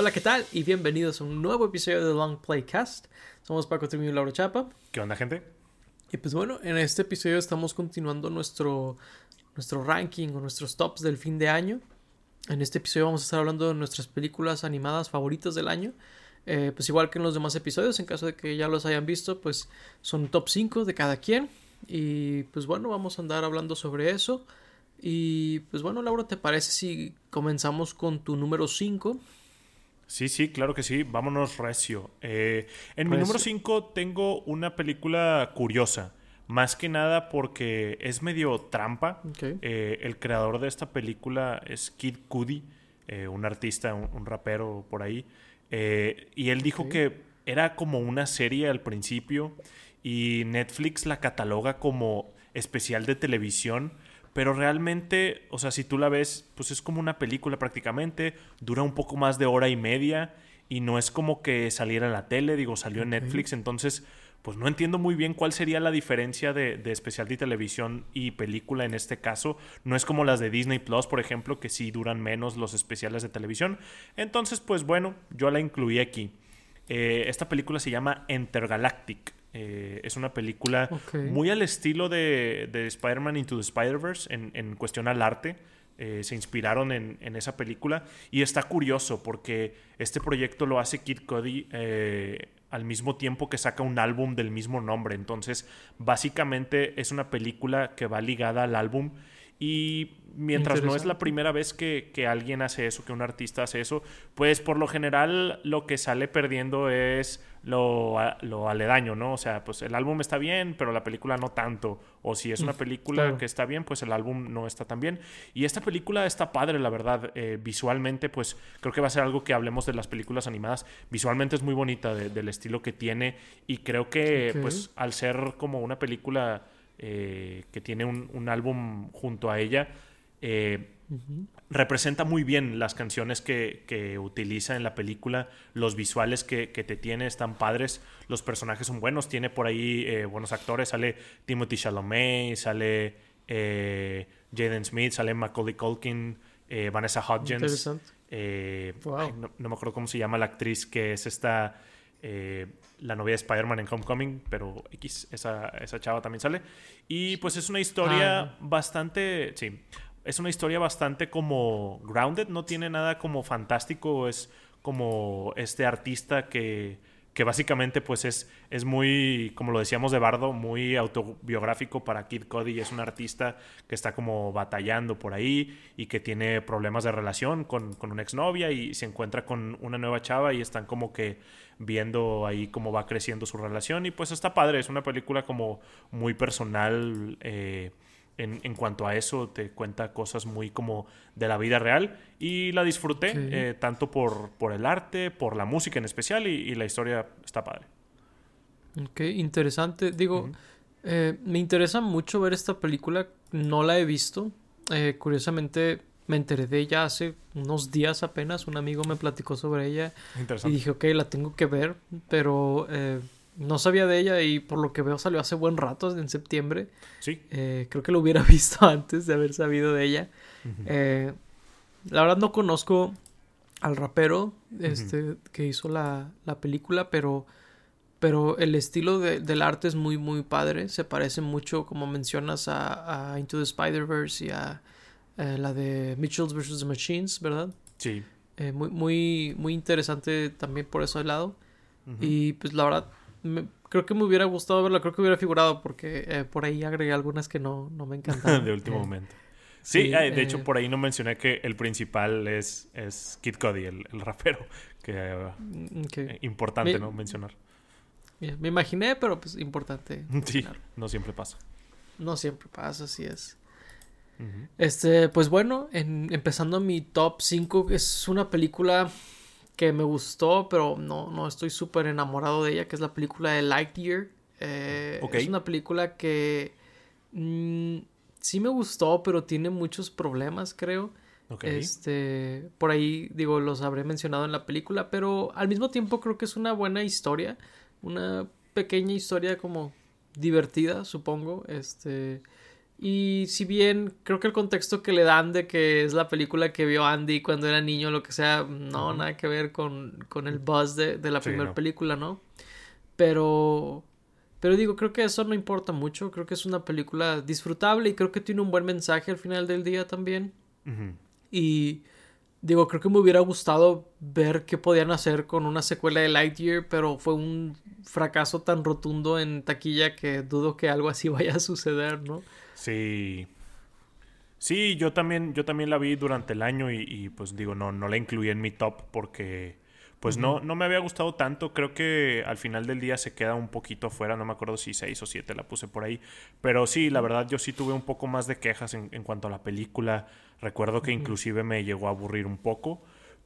Hola, ¿qué tal? Y bienvenidos a un nuevo episodio de Long Playcast. Somos Paco Trimio y Laura Chapa. ¿Qué onda, gente? Y pues bueno, en este episodio estamos continuando nuestro, nuestro ranking o nuestros tops del fin de año. En este episodio vamos a estar hablando de nuestras películas animadas favoritas del año. Eh, pues igual que en los demás episodios, en caso de que ya los hayan visto, pues son top 5 de cada quien. Y pues bueno, vamos a andar hablando sobre eso. Y pues bueno, Laura, ¿te parece si comenzamos con tu número 5? Sí, sí, claro que sí. Vámonos recio. Eh, en mi número 5 tengo una película curiosa. Más que nada porque es medio trampa. Eh, el creador de esta película es Kid Cudi, eh, un artista, un, rapero por ahí. y él dijo que era como una serie al principio y Netflix la cataloga como especial de televisión pero realmente, o sea, si tú la ves, pues es como una película prácticamente, dura un poco más de hora y media y no es como que saliera en la tele, digo, salió en Netflix, entonces, pues no entiendo muy bien cuál sería la diferencia de, de, especial de televisión y película en este caso. No es como las de Disney Plus, por ejemplo, que sí duran menos los especiales de televisión. Entonces, pues bueno, yo la incluí aquí. Eh, esta película se llama Intergalactic. Eh, es una película muy al estilo de, Spider-Man Into the Spider-Verse en, cuestión al arte. Eh, se inspiraron en, esa película. Y está curioso porque este proyecto lo hace Kid Cudi eh, al mismo tiempo que saca un álbum del mismo nombre. Entonces, básicamente es una película que va ligada al álbum. Y mientras no es la primera vez que, que, alguien hace eso, que un artista hace eso, pues por lo general lo que sale perdiendo es lo, lo, aledaño, ¿no? O sea, pues el álbum está bien, pero la película no tanto. O si es una película que está bien, pues el álbum no está tan bien. Y esta película está padre, la verdad. Eh, visualmente, pues creo que va a ser algo que hablemos de las películas animadas. Visualmente es muy bonita del estilo que tiene. Y creo que, pues, al ser como una película eh, que tiene un, un álbum junto a ella, eh, representa muy bien las canciones que, utiliza en la película, los visuales que, te tiene están padres, los personajes son buenos, tiene por ahí eh, buenos actores, sale Timothy Chalamet, sale Jaden Smith, sale Macaulay Culkin, Vanessa Hudgens. no, me acuerdo cómo se llama la actriz que es esta, la novia de Spider-Man en Homecoming, pero X, esa, esa chava también sale. Y pues es una historia ah, bastante, sí, es una historia bastante como grounded, no tiene nada como fantástico, es como este artista que, que básicamente pues es, es muy, como lo decíamos de Bardo, muy autobiográfico para Kid Cody. Es un artista que está como batallando por ahí y que tiene problemas de relación con, con una exnovia y se encuentra con una nueva chava y están como que viendo ahí cómo va creciendo su relación y pues está padre, es una película como muy personal. Eh, en, cuanto a eso, te cuenta cosas muy como de la vida real y la disfruté eh, tanto por, por el arte, por la música en especial y, la historia está padre. Ok, interesante. Digo, eh, me interesa mucho ver esta película, no la he visto. Eh, curiosamente me enteré de ella hace unos días apenas, un amigo me platicó sobre ella y dije, ok, la tengo que ver, pero no sabía de ella y por lo que veo salió hace buen rato, en septiembre. Sí. Eh, creo que lo hubiera visto antes de haber sabido de ella. Eh, la verdad no conozco al rapero este, que hizo la, película, pero, pero el estilo del arte es muy, muy padre. Se parece mucho, como mencionas, a, Into the Spider-Verse y a eh, la de Mitchells vs. Machines, ¿verdad? Sí. muy, muy, muy interesante también por ese lado. Y pues la verdad, creo que me hubiera gustado verla, creo que hubiera figurado porque eh, por ahí agregué algunas que no, no me encantaron. de último momento. Sí, de hecho eh, por ahí no mencioné que el principal es, es Kid Cody, el, rapero, que mm, eh, importante no mencionar. me imaginé, pero pues importante. Sí, no siempre pasa. No siempre pasa, así es. Este, pues bueno, empezando mi top 5, es una película que me gustó, pero no, no estoy súper enamorado de ella, que es la película de Lightyear. Eh, Es una película que mm, sí me gustó, pero tiene muchos problemas, creo. Este, por ahí, digo, los habré mencionado en la película, pero al mismo tiempo creo que es una buena historia, una pequeña historia como divertida, supongo. Este, Y si bien creo que el contexto que le dan de que es la película que vio Andy cuando era niño, lo que sea, no, nada que ver con, con el buzz de, de la primera película, ¿no? Pero, pero digo, creo que eso no importa mucho, creo que es una película disfrutable y creo que tiene un buen mensaje al final del día también. Y digo, creo que me hubiera gustado ver qué podían hacer con una secuela de Lightyear, pero fue un fracaso tan rotundo en taquilla que dudo que algo así vaya a suceder, ¿no? Sí. Sí, yo también, yo también la vi durante el año y, pues digo, no, no la incluí en mi top porque pues no, no me había gustado tanto. Creo que al final del día se queda un poquito afuera. No me acuerdo si seis o siete la puse por ahí. Pero sí, la verdad, yo sí tuve un poco más de quejas en, cuanto a la película. Recuerdo que inclusive me llegó a aburrir un poco.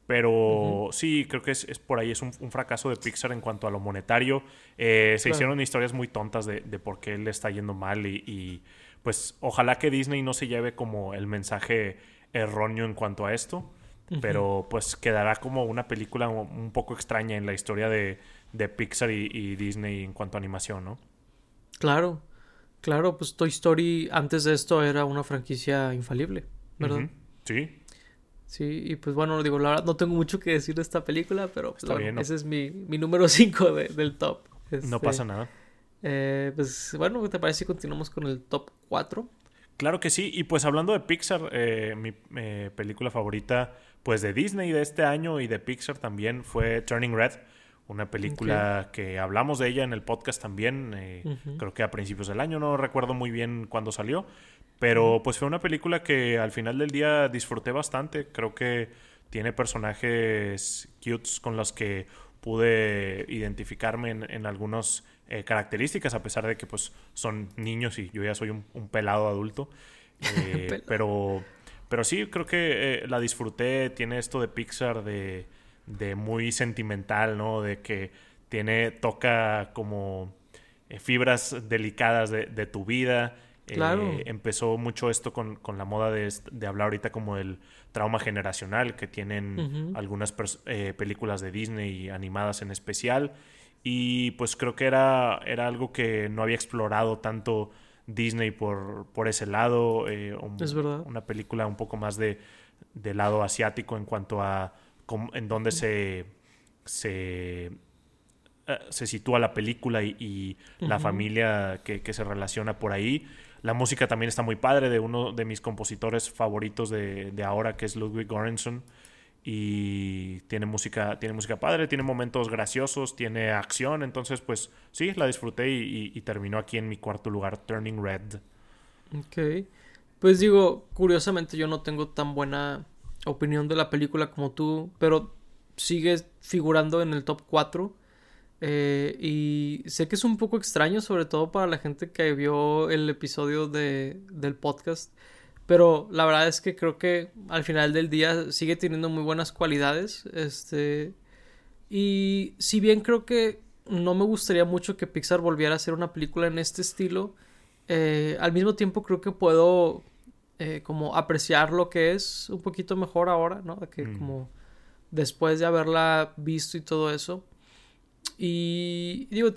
Pero sí, creo que es, por ahí, es un, fracaso de Pixar en cuanto a lo monetario. Eh, se hicieron historias muy tontas de, por qué le está yendo mal y, pues ojalá que Disney no se lleve como el mensaje erróneo en cuanto a esto. Pero pues quedará como una película un poco extraña en la historia de, Pixar y, Disney en cuanto a animación, ¿no? Claro, claro, pues Toy Story antes de esto era una franquicia infalible, ¿verdad? Sí. Sí, y pues bueno, digo, la verdad no tengo mucho que decir de esta película, pero pues, ese es mi, número 5 del top. no este, pasa nada. Eh, pues bueno, ¿te parece si continuamos con el top 4? Claro que sí, y pues hablando de Pixar, eh, mi eh, película favorita pues de Disney de este año y de Pixar también fue Turning Red, una película que hablamos de ella en el podcast también, eh, creo que a principios del año, no recuerdo muy bien cuándo salió, pero pues fue una película que al final del día disfruté bastante, creo que tiene personajes cutes con los que pude identificarme en, en algunas eh, características, a pesar de que pues son niños y yo ya soy un, pelado adulto, eh, pero pero sí, creo que eh, la disfruté. Tiene esto de Pixar de, de muy sentimental, ¿no? De que tiene, toca como fibras delicadas de, tu vida. Claro. Empezó mucho esto con, la moda de, hablar ahorita como del trauma generacional que tienen algunas películas de Disney animadas en especial. Y pues creo que era, era algo que no había explorado tanto Disney por, por ese lado. Eh, es verdad. Una película un poco más de, lado asiático en cuanto a en dónde se, se, eh, se sitúa la película y, la familia que, se relaciona por ahí. La música también está muy padre de uno de mis compositores favoritos de, de ahora, que es Ludwig Göransson y tiene música, tiene música padre, tiene momentos graciosos, tiene acción, entonces pues sí, la disfruté y, terminó aquí en mi cuarto lugar, Turning Red. Ok, pues digo, curiosamente yo no tengo tan buena opinión de la película como tú, pero sigue figurando en el top 4. Eh, y sé que es un poco extraño, sobre todo para la gente que vio el episodio de, del podcast. Pero la verdad es que creo que al final del día sigue teniendo muy buenas cualidades. Este. Y si bien creo que no me gustaría mucho que Pixar volviera a hacer una película en este estilo. Eh, al mismo tiempo creo que puedo eh, como apreciar lo que es un poquito mejor ahora, ¿no? Que mm. como después de haberla visto y todo eso. Y digo,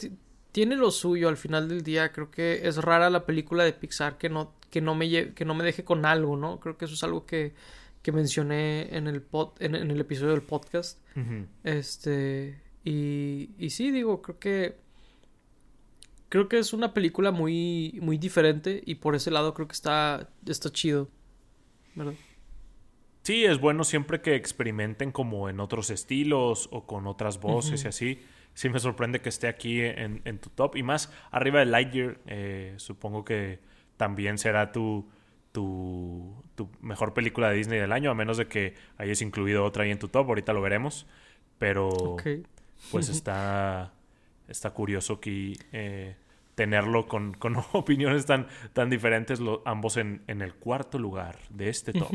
tiene lo suyo al final del día. Creo que es rara la película de Pixar que no que no me, que no me deje con algo, ¿no? Creo que eso es algo que, que mencioné en el, pod, en, el episodio del podcast. Este, y, y sí, digo, creo que creo que es una película muy, muy diferente y por ese lado creo que está, está chido, ¿verdad? Sí, es bueno siempre que experimenten como en otros estilos o con otras voces y así. Sí me sorprende que esté aquí en, en, tu top y más arriba de Lightyear. Eh, supongo que también será tu, tu, mejor película de Disney del año, a menos de que hayas incluido otra ahí en tu top, ahorita lo veremos. Pero pues está, está curioso que eh, tenerlo con, opiniones tan, tan diferentes, ambos en, el cuarto lugar de este top.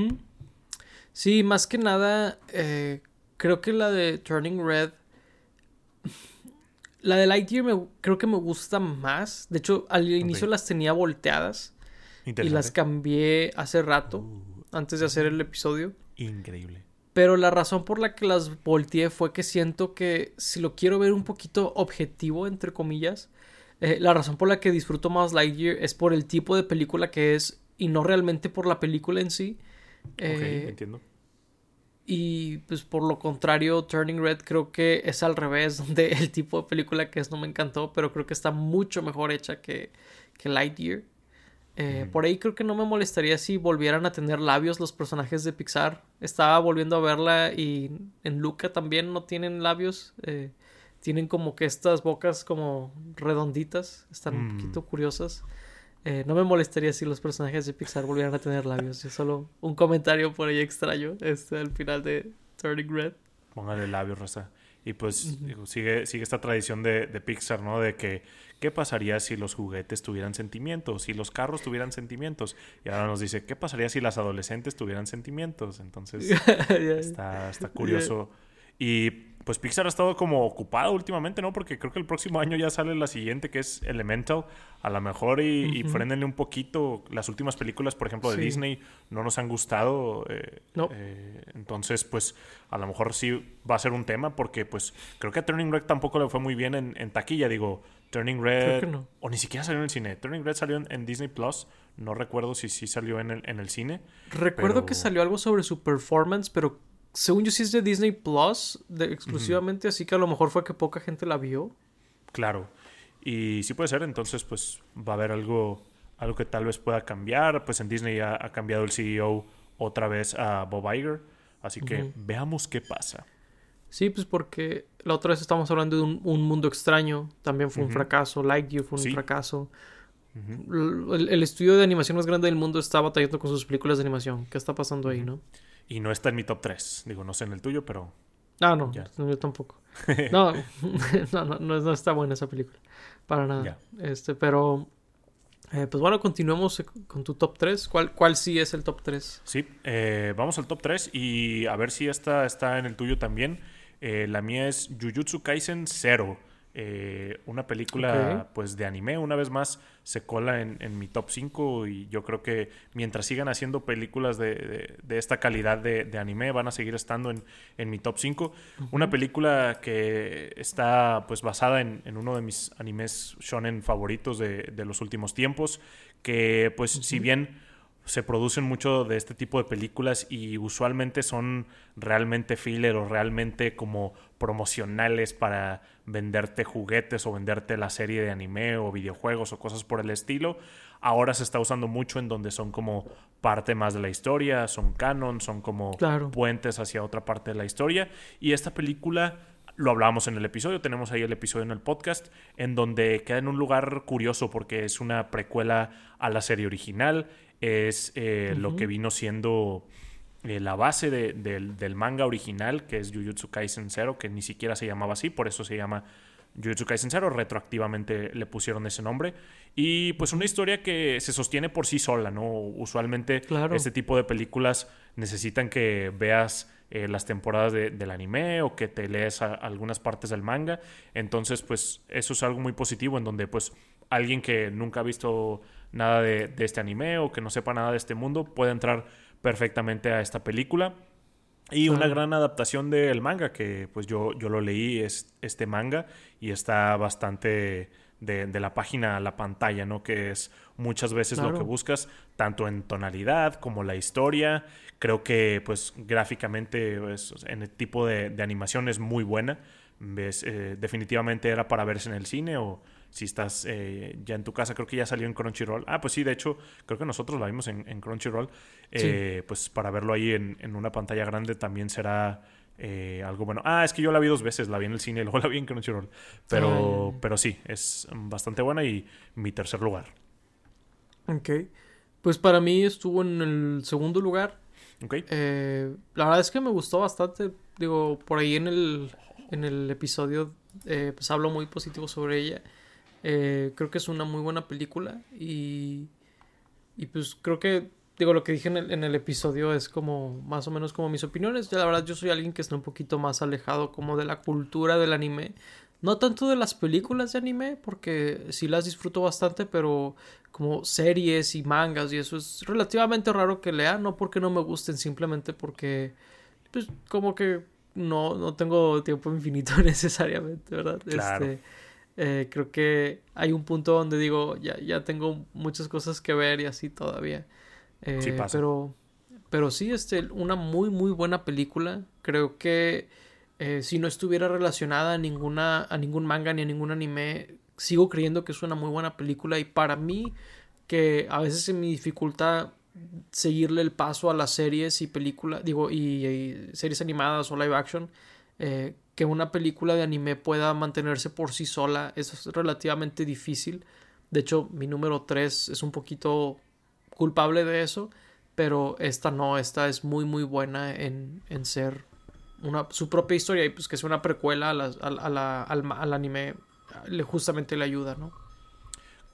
Sí, más que nada, eh, creo que la de Turning Red la de Lightyear me, creo que me gusta más. De hecho, al inicio las tenía volteadas. Y las cambié hace rato, uh, antes de hacer el episodio. Increíble. Pero la razón por la que las volteé fue que siento que si lo quiero ver un poquito objetivo, entre comillas, eh, la razón por la que disfruto más Lightyear es por el tipo de película que es y no realmente por la película en sí. ok, eh, entiendo. Y pues por lo contrario, Turning Red creo que es al revés, donde el tipo de película que es no me encantó, pero creo que está mucho mejor hecha que, que Lightyear. Eh, por ahí creo que no me molestaría si volvieran a tener labios los personajes de Pixar. Estaba volviendo a verla y en Luca también no tienen labios. Eh, tienen como que estas bocas como redonditas. Están un mm. poquito curiosas. Eh, no me molestaría si los personajes de Pixar volvieran a tener labios. Es solo un comentario por ahí extraño. Este al final de Turning Red. Póngale labios, Rosa. Y pues sigue, sigue esta tradición de, de, Pixar, ¿no? De que, ¿qué pasaría si los juguetes tuvieran sentimientos? Si los carros tuvieran sentimientos. Y ahora nos dice, ¿qué pasaría si las adolescentes tuvieran sentimientos? Entonces, está, está curioso. Y pues Pixar ha estado como ocupado últimamente, ¿no? Porque creo que el próximo año ya sale la siguiente, que es Elemental. A lo mejor y, frenenle un poquito. Las últimas películas, por ejemplo, de Disney no nos han gustado. Eh, eh, entonces, pues a lo mejor sí va a ser un tema porque pues creo que a Turning Red tampoco le fue muy bien en, taquilla. Digo, Turning Red... O ni siquiera salió en el cine. Turning Red salió en, Disney Plus. No recuerdo si sí salió en el, en el cine. Recuerdo que salió algo sobre su performance, pero según yo sí es de Disney Plus exclusivamente, así que a lo mejor fue que poca gente la vio. Claro. Y sí puede ser, entonces pues va a haber algo, algo que tal vez pueda cambiar. Pues en Disney ya ha cambiado el CEO otra vez a Bob Iger. Así que veamos qué pasa. Sí, pues porque la otra vez estamos hablando de un, mundo extraño. También fue un fracaso. Like fue un fracaso. el, el, estudio de animación más grande del mundo está batallando con sus películas de animación. ¿Qué está pasando ahí, no? Y no está en mi top 3. Digo, no sé en el tuyo, pero. Ah, no, yo tampoco. no, no, no, no, está buena esa película. Para nada. Este, pero. Eh, pues bueno, continuemos con tu top 3. ¿Cuál, ¿Cuál sí es el top 3? Sí, eh, vamos al top 3 y a ver si esta está en el tuyo también. Eh, la mía es Jujutsu Kaisen 0. Eh, una película pues de anime. Una vez más se cola en, mi top 5 y yo creo que mientras sigan haciendo películas de, esta calidad de, anime van a seguir estando en, mi top 5 una película que está pues basada en, uno de mis animes shonen favoritos de, los últimos tiempos que pues si bien se producen mucho de este tipo de películas y usualmente son realmente filler o realmente como promocionales para venderte juguetes o venderte la serie de anime o videojuegos o cosas por el estilo. Ahora se está usando mucho en donde son como parte más de la historia, son canon, son como puentes hacia otra parte de la historia. Y esta película lo hablábamos en el episodio, tenemos ahí el episodio en el podcast, en donde queda en un lugar curioso porque es una precuela a la serie original, es eh, lo que vino siendo eh, la base del, manga original, que es Jujutsu Kaisen Zero, que ni siquiera se llamaba así, por eso se llama Jujutsu Kaisen Zero, retroactivamente le pusieron ese nombre. Y pues una historia que se sostiene por sí sola, ¿no? Usualmente este tipo de películas necesitan que veas eh, las temporadas del anime o que te lees algunas partes del manga. Entonces, pues eso es algo muy positivo en donde pues alguien que nunca ha visto nada de, este anime o que no sepa nada de este mundo puede entrar perfectamente a esta película. Y una gran adaptación del manga, que pues yo, yo lo leí, es este manga, y está bastante de, la página a la pantalla, ¿no? Que es muchas veces lo que buscas, tanto en tonalidad como la historia. Creo que pues gráficamente pues, en el tipo de, animación es muy buena. ¿Ves? Eh, definitivamente era para verse en el cine o si estás eh, ya en tu casa, creo que ya salió en Crunchyroll. Ah, pues sí, de hecho, creo que nosotros la vimos en, Crunchyroll. Eh, pues para verlo ahí en, una pantalla grande también será eh, algo bueno. Ah, es que yo la vi dos veces, la vi en el cine y luego la vi en Crunchyroll. Pero, pero sí, es bastante buena y mi tercer lugar. Ok. Pues para mí estuvo en el segundo lugar. Ok. la verdad es que me gustó bastante. Digo, por ahí en el, en el episodio pues hablo muy positivo sobre ella. Eh, creo que es una muy buena película y, y pues creo que, digo, lo que dije en el, en el, episodio es como más o menos como mis opiniones. Ya la verdad yo soy alguien que está un poquito más alejado como de la cultura del anime. No tanto de las películas de anime, porque sí las disfruto bastante, pero como series y mangas y eso es relativamente raro que lea, no porque no me gusten, simplemente porque, pues, como que no, no tengo tiempo infinito necesariamente, ¿verdad? Este, eh, creo que hay un punto donde digo, ya, ya tengo muchas cosas que ver y así todavía. sí Pero, pero sí, este, una muy, muy buena película. Creo que si no estuviera relacionada a, ninguna, a ningún manga ni a ningún anime, sigo creyendo que es una muy buena película. Y para mí, que a veces se me dificulta seguirle el paso a las series y películas, digo, y, series animadas o live action, eh, que una película de anime pueda mantenerse por sí sola es relativamente difícil. De hecho, mi número 3 es un poquito culpable de eso, pero esta no, esta es muy muy buena en, en ser una, su propia historia y pues que sea una precuela a la, al, al anime le, justamente le ayuda, ¿no?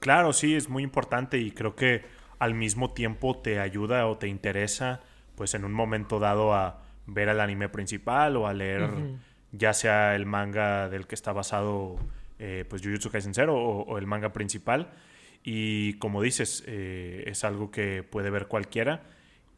Claro, sí, es muy importante y creo que al mismo tiempo te ayuda o te interesa, pues en un momento dado a ver el anime principal o a leer ya sea el manga del que está basado, eh, pues Jujutsu Kaisen Zero o, el manga principal. Y como dices, eh, es algo que puede ver cualquiera.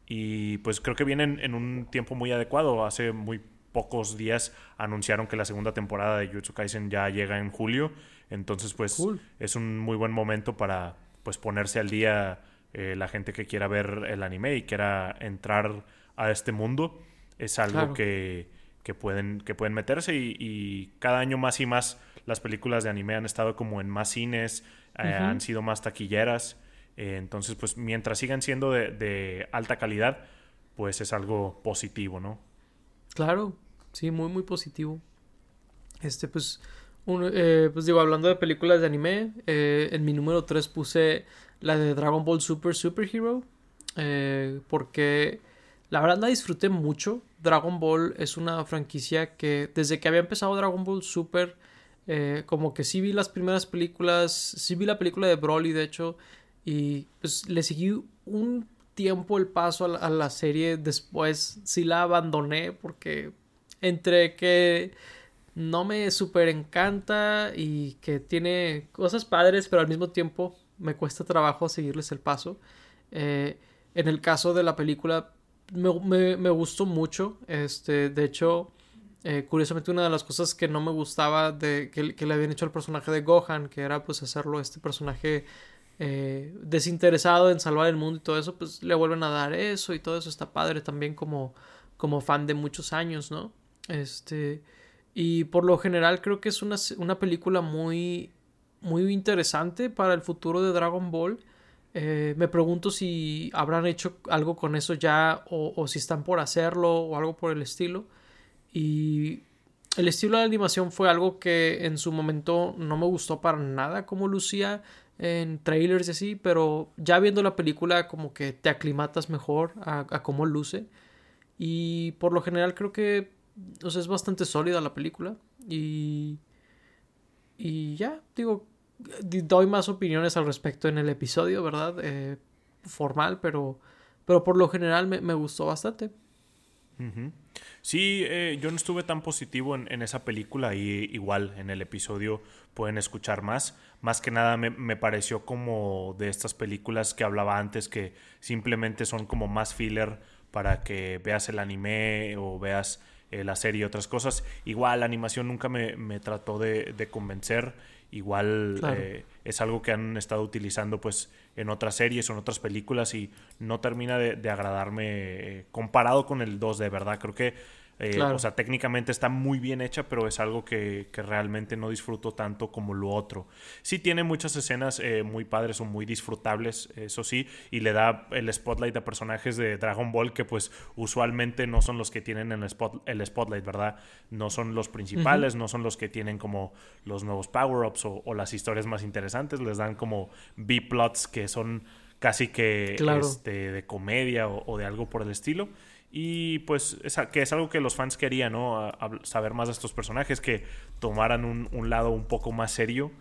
Y pues creo que vienen en un tiempo muy adecuado. Hace muy pocos días anunciaron que la segunda temporada de Jujutsu Kaisen ya llega en julio. Entonces, pues es un muy buen momento para pues ponerse al día eh, la gente que quiera ver el anime y quiera entrar a este mundo, es algo que, que, pueden, que pueden meterse y, cada año más y más las películas de anime han estado como en más cines, eh, han sido más taquilleras, eh, entonces pues mientras sigan siendo de, alta calidad, pues es algo positivo, ¿no? Claro, sí, muy, muy positivo. Este, pues, pues digo, hablando de películas de anime, en mi número 3 puse la de Dragon Ball Super Super Hero. Eh, porque la verdad la disfruté mucho. Dragon Ball es una franquicia que desde que había empezado Dragon Ball Super, eh, como que sí vi las primeras películas, sí vi la película de Broly de hecho, y pues le seguí un tiempo el paso a la, serie, después sí la abandoné porque entre que no me super encanta y que tiene cosas padres, pero al mismo tiempo me cuesta trabajo seguirles el paso. Eh, en el caso de la película, me, gustó mucho. Este, de hecho, eh, curiosamente, una de las cosas que no me gustaba de que, le habían hecho al personaje de Gohan, que era pues hacerlo este personaje eh, desinteresado en salvar el mundo y todo eso, pues le vuelven a dar eso y todo eso está padre también como, como fan de muchos años, ¿no? Este. Y por lo general creo que es una, una película muy muy interesante para el futuro de Dragon Ball. Eh, me pregunto si habrán hecho algo con eso ya o, si están por hacerlo o algo por el estilo. Y el estilo de animación fue algo que en su momento no me gustó para nada como lucía en trailers y así, pero ya viendo la película como que te aclimatas mejor a, cómo luce. Y por lo general creo que es bastante sólida la película. Y ya, digo, doy más opiniones al respecto en el episodio, ¿verdad? Eh, formal, pero, pero por lo general me, gustó bastante. Sí, eh, yo no estuve tan positivo en, esa película y igual en el episodio pueden escuchar más. Más que nada me, me, pareció como de estas películas que hablaba antes que simplemente son como más filler para que veas el anime o veas eh, la serie y otras cosas. Igual la animación nunca me, me trató de, de, convencer. Igual eh, es algo que han estado utilizando pues en otras series o en otras películas y no termina de, de agradarme eh, comparado con el 2 de verdad. Creo que eh, o sea, técnicamente está muy bien hecha, pero es algo que, realmente no disfruto tanto como lo otro. Sí tiene muchas escenas eh, muy padres o muy disfrutables, eso sí, y le da el spotlight a personajes de Dragon Ball que pues usualmente no son los que tienen el, spot, el spotlight, ¿verdad? No son los principales, no son los que tienen como los nuevos power-ups o, las historias más interesantes, les dan como B-plots que son casi que este, de comedia o de algo por el estilo. Y pues que es algo que los fans querían, ¿no? saber más de estos personajes, que tomaran un, lado un poco más serio.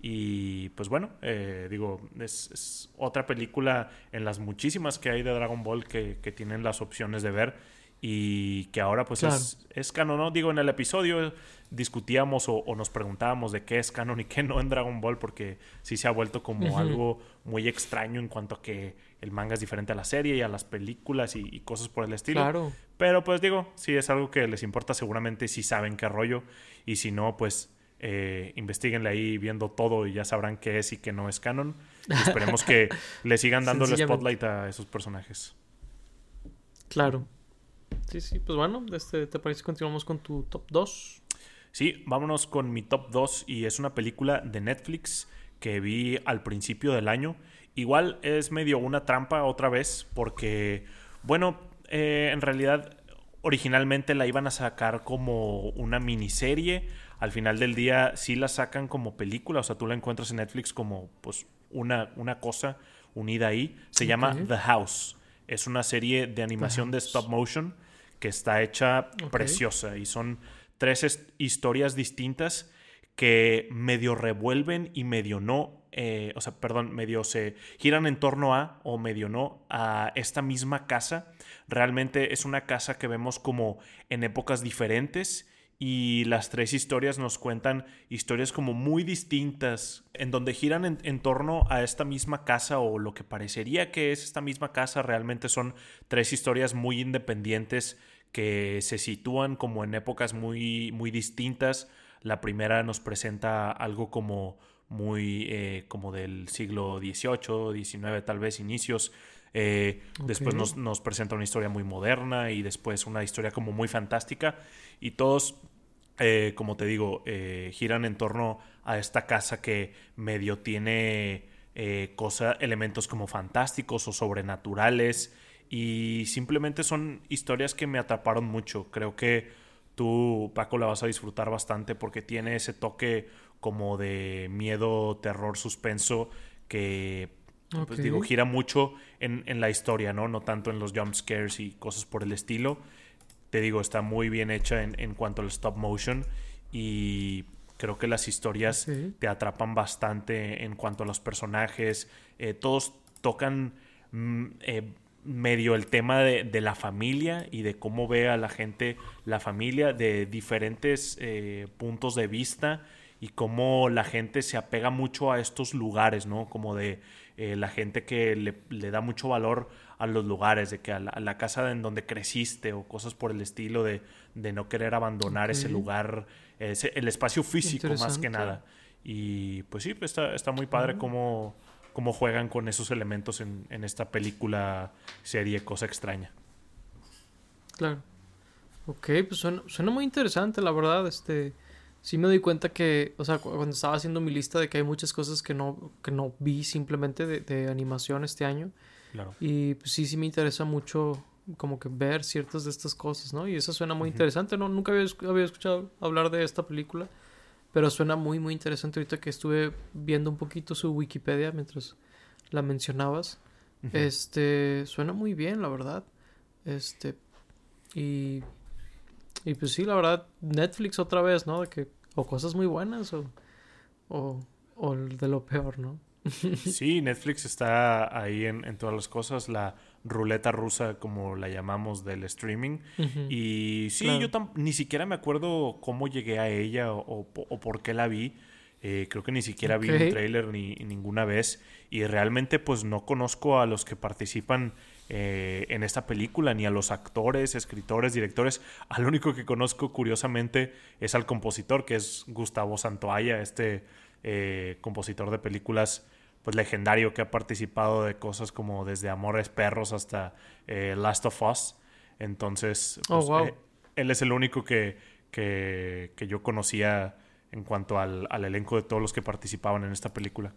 Y pues bueno, eh, digo, es, otra película en las muchísimas que hay de Dragon Ball que, que tienen las opciones de ver y que ahora pues es, es, canon, ¿no? Digo, en el episodio discutíamos o, nos preguntábamos de qué es canon y qué no en Dragon Ball porque sí se ha vuelto como algo muy extraño en cuanto a que el manga es diferente a la serie y a las películas y, cosas por el estilo. Pero pues digo, si es algo que les importa seguramente si saben qué rollo y si no, pues eh, investiguenle ahí viendo todo y ya sabrán qué es y qué no es canon. Y esperemos que le sigan dando el spotlight a esos personajes. Claro. Sí, sí, pues bueno, este, ¿te parece que continuamos con tu top 2? Sí, vámonos con mi top 2 y es una película de Netflix que vi al principio del año. Igual es medio una trampa otra vez porque, bueno, eh, en realidad originalmente la iban a sacar como una miniserie. Al final del día sí la sacan como película, o sea, tú la encuentras en Netflix como pues una, una cosa unida ahí. Se llama The House. Es una serie de animación de stop motion que está hecha preciosa y son tres historias distintas que medio revuelven y medio no, eh, o sea, perdón, medio se giran en torno a o medio no a esta misma casa. Realmente es una casa que vemos como en épocas diferentes y las tres historias nos cuentan historias como muy distintas, en donde giran en, en, torno a esta misma casa o lo que parecería que es esta misma casa, realmente son tres historias muy independientes que se sitúan como en épocas muy, muy distintas. La primera nos presenta algo como muy eh, como del siglo XVIII, XIX, tal vez inicios. Eh, después nos, nos, presenta una historia muy moderna y después una historia como muy fantástica. Y todos, eh, como te digo, giran en torno a esta casa que medio tiene cosa, elementos como fantásticos o sobrenaturales y simplemente son historias que me atraparon mucho. Creo que tú, Paco, la vas a disfrutar bastante porque tiene ese toque como de miedo, terror, suspenso que, pues digo, gira mucho en, en, la historia, ¿no? No tanto en los jump scares y cosas por el estilo. Te digo, está muy bien hecha en, en cuanto al stop motion y creo que las historias te atrapan bastante en cuanto a los personajes. Eh, todos tocan... Mm, eh, medio el tema de, la familia y de cómo ve a la gente la familia de diferentes eh, puntos de vista y cómo la gente se apega mucho a estos lugares, ¿no? Como de eh, la gente que le, da mucho valor a los lugares, de que a la, casa en donde creciste o cosas por el estilo de, de no querer abandonar ese lugar, ese, el espacio físico más que nada. Y pues sí, pues está, está muy padre cómo cómo juegan con esos elementos en, esta película, serie, cosa extraña. Claro. Ok, pues suena, muy interesante, la verdad. Este, sí me doy cuenta que, o sea, cuando estaba haciendo mi lista de que hay muchas cosas que no, que no vi simplemente de, animación este año. Claro. Y pues sí, sí me interesa mucho como que ver ciertas de estas cosas, ¿no? Y eso suena muy interesante, ¿no? Nunca había, había escuchado hablar de esta película. Pero suena muy, muy interesante ahorita que estuve viendo un poquito su Wikipedia mientras la mencionabas. Este, suena muy bien, la verdad. Este, y, y pues sí, la verdad, Netflix otra vez, ¿no? De que, o cosas muy buenas o, o, o de lo peor, ¿no? sí, Netflix está ahí en, en todas las cosas. La, ruleta rusa, como la llamamos, del streaming. Y sí, yo ni siquiera me acuerdo cómo llegué a ella o, por qué la vi. Eh, creo que ni siquiera vi un trailer ni, ninguna vez. Y realmente pues no conozco a los que participan eh, en esta película, ni a los actores, escritores, directores. Al único que conozco, curiosamente, es al compositor, que es Gustavo Santoaya, este eh, compositor de películas pues legendario que ha participado de cosas como desde Amores Perros hasta eh, Last of Us. Entonces, oh, pues, él es el único que, que, yo conocía en cuanto al, elenco de todos los que participaban en esta película.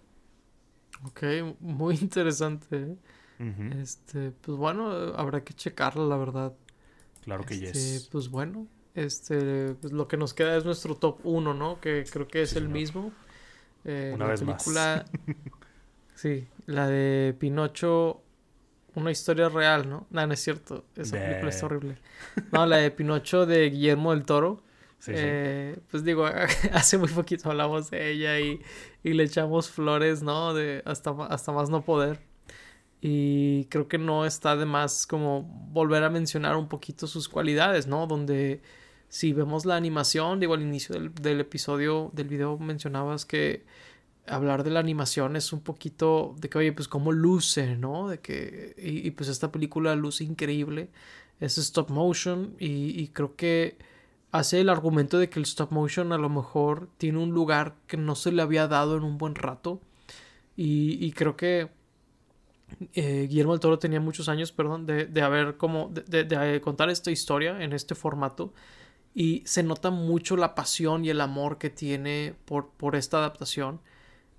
Ok, muy interesante. ¿Eh? Este, pues bueno, habrá que checarla, la verdad. Claro que este, yes. Pues bueno, este, pues lo que nos queda es nuestro top 1, ¿no? Que creo que es el mismo. Una vez película... más. Sí, la de Pinocho, una historia real, ¿no? No, no es cierto. Esa película es horrible. No, la de Pinocho de Guillermo del Toro. Sí, eh, Pues digo, hace muy poquito hablamos de ella y, y, le echamos flores, ¿no? De hasta, hasta más no poder. Y creo que no está de más como volver a mencionar un poquito sus cualidades, ¿no? Donde si vemos la animación, digo, al inicio del, del episodio, del video mencionabas que hablar de la animación es un poquito de que, oye, pues cómo luce, ¿no? De que, y, pues esta película luce increíble, es stop motion y, creo que hace el argumento de que el stop motion a lo mejor tiene un lugar que no se le había dado en un buen rato. Y, creo que eh, Guillermo del Toro tenía muchos años, perdón, de, de haber como, de, de, contar esta historia en este formato. Y se nota mucho la pasión y el amor que tiene por, por esta adaptación.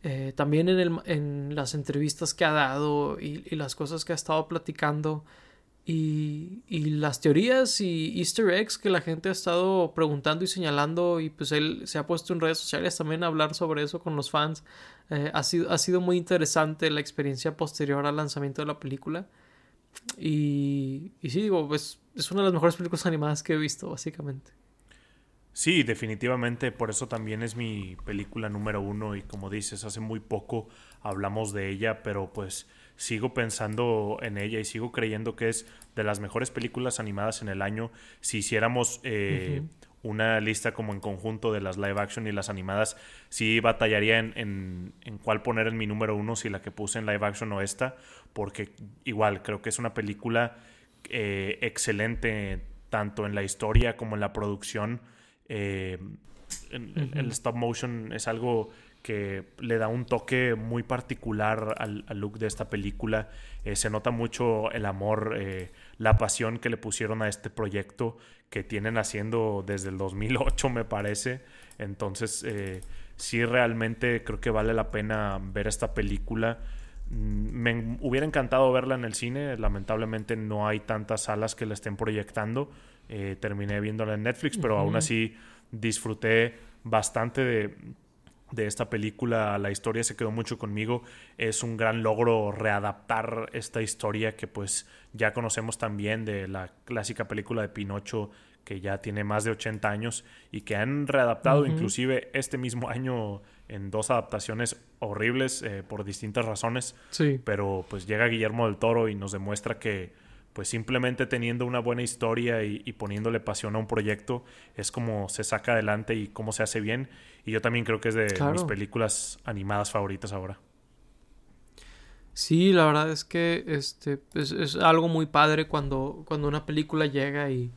Eh, también en, el, en, las entrevistas que ha dado y, las cosas que ha estado platicando y, y, las teorías y easter eggs que la gente ha estado preguntando y señalando y pues él se ha puesto en redes sociales también a hablar sobre eso con los fans. Eh, ha, sido, ha sido muy interesante la experiencia posterior al lanzamiento de la película. Y, y sí, digo, pues es una de las mejores películas animadas que he visto, básicamente. Sí, definitivamente, por eso también es mi película número uno y como dices, hace muy poco hablamos de ella, pero pues sigo pensando en ella y sigo creyendo que es de las mejores películas animadas en el año. Si hiciéramos eh, una lista como en conjunto de las live action y las animadas, sí batallaría en, en, cuál poner en mi número uno, si la que puse en live action o esta, porque igual creo que es una película eh, excelente tanto en la historia como en la producción. Eh, el stop motion es algo que le da un toque muy particular al, look de esta película. Eh, se nota mucho el amor, eh, la pasión que le pusieron a este proyecto que tienen haciendo desde el 2008 me parece. Entonces eh, sí realmente creo que vale la pena ver esta película. Mm, me hubiera encantado verla en el cine, lamentablemente no hay tantas salas que la estén proyectando. terminé viéndola en Netflix, pero aún así disfruté bastante de de esta película, la historia se quedó mucho conmigo. Es un gran logro readaptar esta historia que pues ya conocemos también de la clásica película de Pinocho que ya tiene más de 80 años y que han readaptado inclusive este mismo año en dos adaptaciones horribles eh, por distintas razones. Sí. Pero pues llega Guillermo del Toro y nos demuestra que pues simplemente teniendo una buena historia y, poniéndole pasión a un proyecto es como se saca adelante y cómo se hace bien. Y yo también creo que es de mis películas animadas favoritas ahora. Sí, la verdad es que este es, algo muy padre cuando, cuando una película llega y,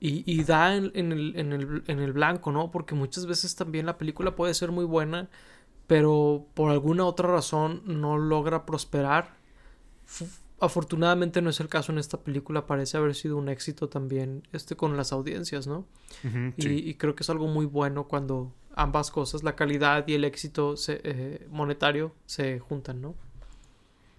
y, da en, el, en, el, en el blanco, ¿no? Porque muchas veces también la película puede ser muy buena, pero por alguna otra razón no logra prosperar afortunadamente no es el caso en esta película, parece haber sido un éxito también este con las audiencias, ¿no? y, creo que es algo muy bueno cuando ambas cosas, la calidad y el éxito eh, monetario se juntan, ¿no?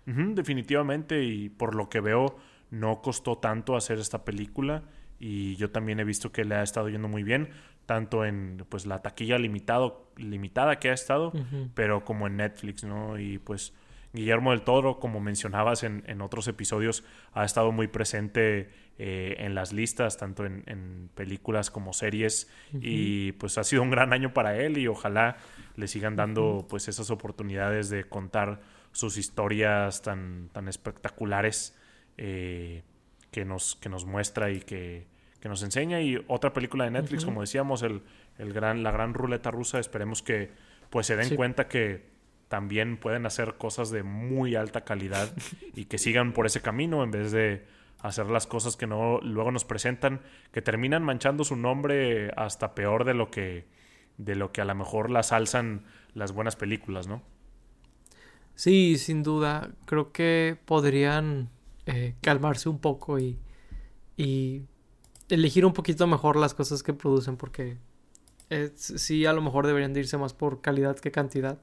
definitivamente y por lo que veo no costó tanto hacer esta película y yo también he visto que le ha estado yendo muy bien tanto en pues la taquilla limitado, limitada que ha estado, pero como en Netflix, ¿no? Y pues Guillermo del Toro, como mencionabas en, otros episodios, ha estado muy presente eh, en las listas, tanto en, películas como series, y pues ha sido un gran año para él y ojalá le sigan dando pues esas oportunidades de contar sus historias tan, tan espectaculares eh, que, nos, que nos muestra y que, nos enseña. Y otra película de Netflix, como decíamos, el, el gran, la gran ruleta rusa, esperemos que pues se den cuenta que también pueden hacer cosas de muy alta calidad y que sigan por ese camino en vez de hacer las cosas que no luego nos presentan que terminan manchando su nombre hasta peor de lo que de lo que a lo mejor las alzan las buenas películas, ¿no? Sí, sin duda. Creo que podrían eh, calmarse un poco y, y elegir un poquito mejor las cosas que producen porque eh, sí a lo mejor deberían irse más por calidad que cantidad.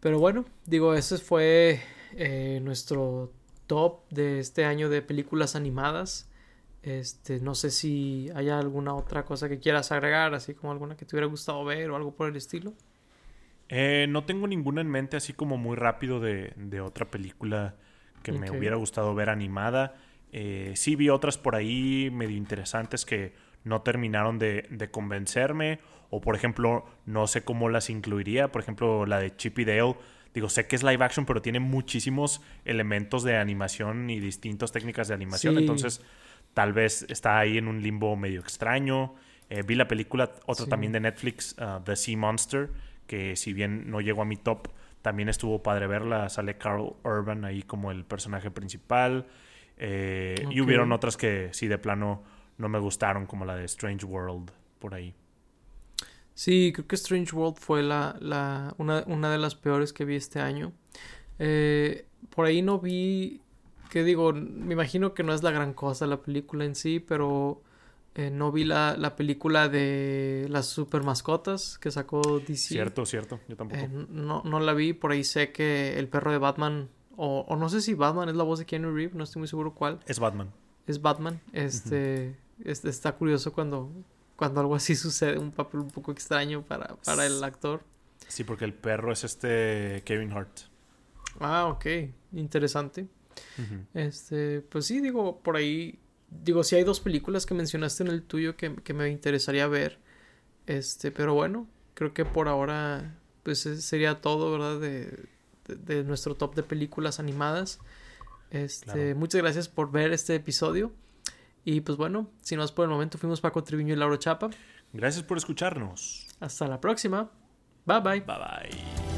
Pero bueno, digo, ese fue eh, nuestro top de este año de películas animadas. Este, no sé si hay alguna otra cosa que quieras agregar, así como alguna que te hubiera gustado ver o algo por el estilo. Eh, no tengo ninguna en mente así como muy rápido de, otra película que me hubiera gustado ver animada. Eh, sí vi otras por ahí medio interesantes que no terminaron de, de, convencerme. O por ejemplo, no sé cómo las incluiría. Por ejemplo, la de Chip y Dale. Digo, sé que es live action, pero tiene muchísimos elementos de animación y distintas técnicas de animación. Entonces, tal vez está ahí en un limbo medio extraño. Eh, vi la película, otra también de Netflix, uh, The Sea Monster, que si bien no llegó a mi top, también estuvo padre verla. Sale Carl Urban ahí como el personaje principal. Eh, y hubieron otras que sí, de plano no me gustaron, como la de Strange World, por ahí. Sí, creo que Strange World fue la, la una, una de las peores que vi este año. Eh, por ahí no vi, que digo, me imagino que no es la gran cosa la película en sí, pero eh, no vi la, la, película de las super mascotas que sacó DC. Cierto, cierto, yo tampoco. Eh, no, no la vi, por ahí sé que el perro de Batman, o, o, no sé si Batman es la voz de Keanu Reeves, no estoy muy seguro cuál. Es Batman. Es Batman. Este, este está curioso cuando, cuando algo así sucede, un papel un poco extraño para, para el actor. Sí, porque el perro es este Kevin Hart. Ah, ok, interesante. Este, pues sí, digo, por ahí digo, si hay dos películas que mencionaste en el tuyo que, me interesaría ver. Este, pero bueno, creo que por ahora, pues sería todo, ¿verdad? De, de, nuestro top de películas animadas. Este, muchas gracias por ver este episodio. Y pues bueno, si no es por el momento, fuimos Paco Triviño y Lauro Chapa. Gracias por escucharnos. Hasta la próxima. Bye bye. Bye bye.